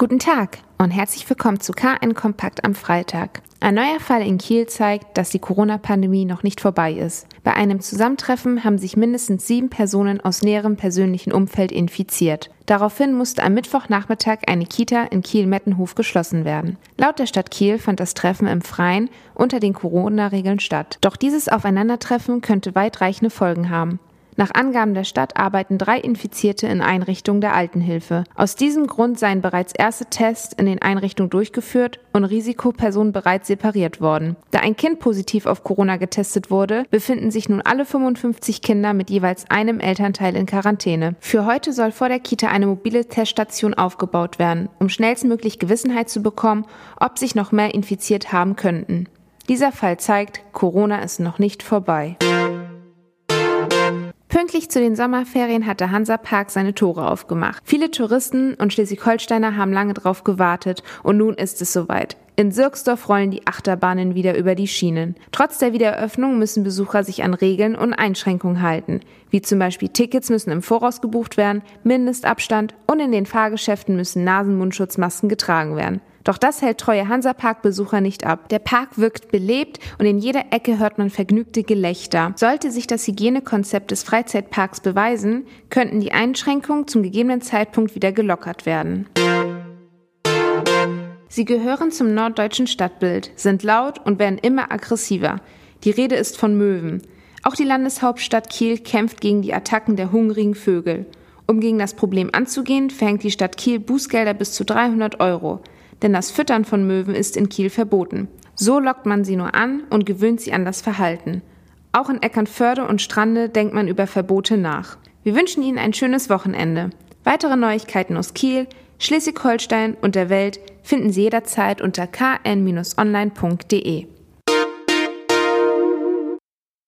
Guten Tag und herzlich willkommen zu KN Kompakt am Freitag. Ein neuer Fall in Kiel zeigt, dass die Corona-Pandemie noch nicht vorbei ist. Bei einem Zusammentreffen haben sich mindestens sieben Personen aus näherem persönlichen Umfeld infiziert. Daraufhin musste am Mittwochnachmittag eine Kita in Kiel-Mettenhof geschlossen werden. Laut der Stadt Kiel fand das Treffen im Freien unter den Corona-Regeln statt. Doch dieses Aufeinandertreffen könnte weitreichende Folgen haben. Nach Angaben der Stadt arbeiten drei Infizierte in Einrichtungen der Altenhilfe. Aus diesem Grund seien bereits erste Tests in den Einrichtungen durchgeführt und Risikopersonen bereits separiert worden. Da ein Kind positiv auf Corona getestet wurde, befinden sich nun alle 55 Kinder mit jeweils einem Elternteil in Quarantäne. Für heute soll vor der Kita eine mobile Teststation aufgebaut werden, um schnellstmöglich Gewissenheit zu bekommen, ob sich noch mehr infiziert haben könnten. Dieser Fall zeigt, Corona ist noch nicht vorbei. Pünktlich zu den Sommerferien hat der Hansapark seine Tore aufgemacht. Viele Touristen und Schleswig-Holsteiner haben lange drauf gewartet und nun ist es soweit. In Sirksdorf rollen die Achterbahnen wieder über die Schienen. Trotz der Wiedereröffnung müssen Besucher sich an Regeln und Einschränkungen halten, wie zum Beispiel Tickets müssen im Voraus gebucht werden, Mindestabstand und in den Fahrgeschäften müssen Nasen-Mundschutzmasken getragen werden. Doch das hält treue Hansapark-Besucher nicht ab. Der Park wirkt belebt und in jeder Ecke hört man vergnügte Gelächter. Sollte sich das Hygienekonzept des Freizeitparks beweisen, könnten die Einschränkungen zum gegebenen Zeitpunkt wieder gelockert werden. Sie gehören zum norddeutschen Stadtbild, sind laut und werden immer aggressiver. Die Rede ist von Möwen. Auch die Landeshauptstadt Kiel kämpft gegen die Attacken der hungrigen Vögel. Um gegen das Problem anzugehen, verhängt die Stadt Kiel Bußgelder bis zu 300 Euro denn das Füttern von Möwen ist in Kiel verboten. So lockt man sie nur an und gewöhnt sie an das Verhalten. Auch in Eckernförde und Strande denkt man über Verbote nach. Wir wünschen Ihnen ein schönes Wochenende. Weitere Neuigkeiten aus Kiel, Schleswig-Holstein und der Welt finden Sie jederzeit unter kn-online.de.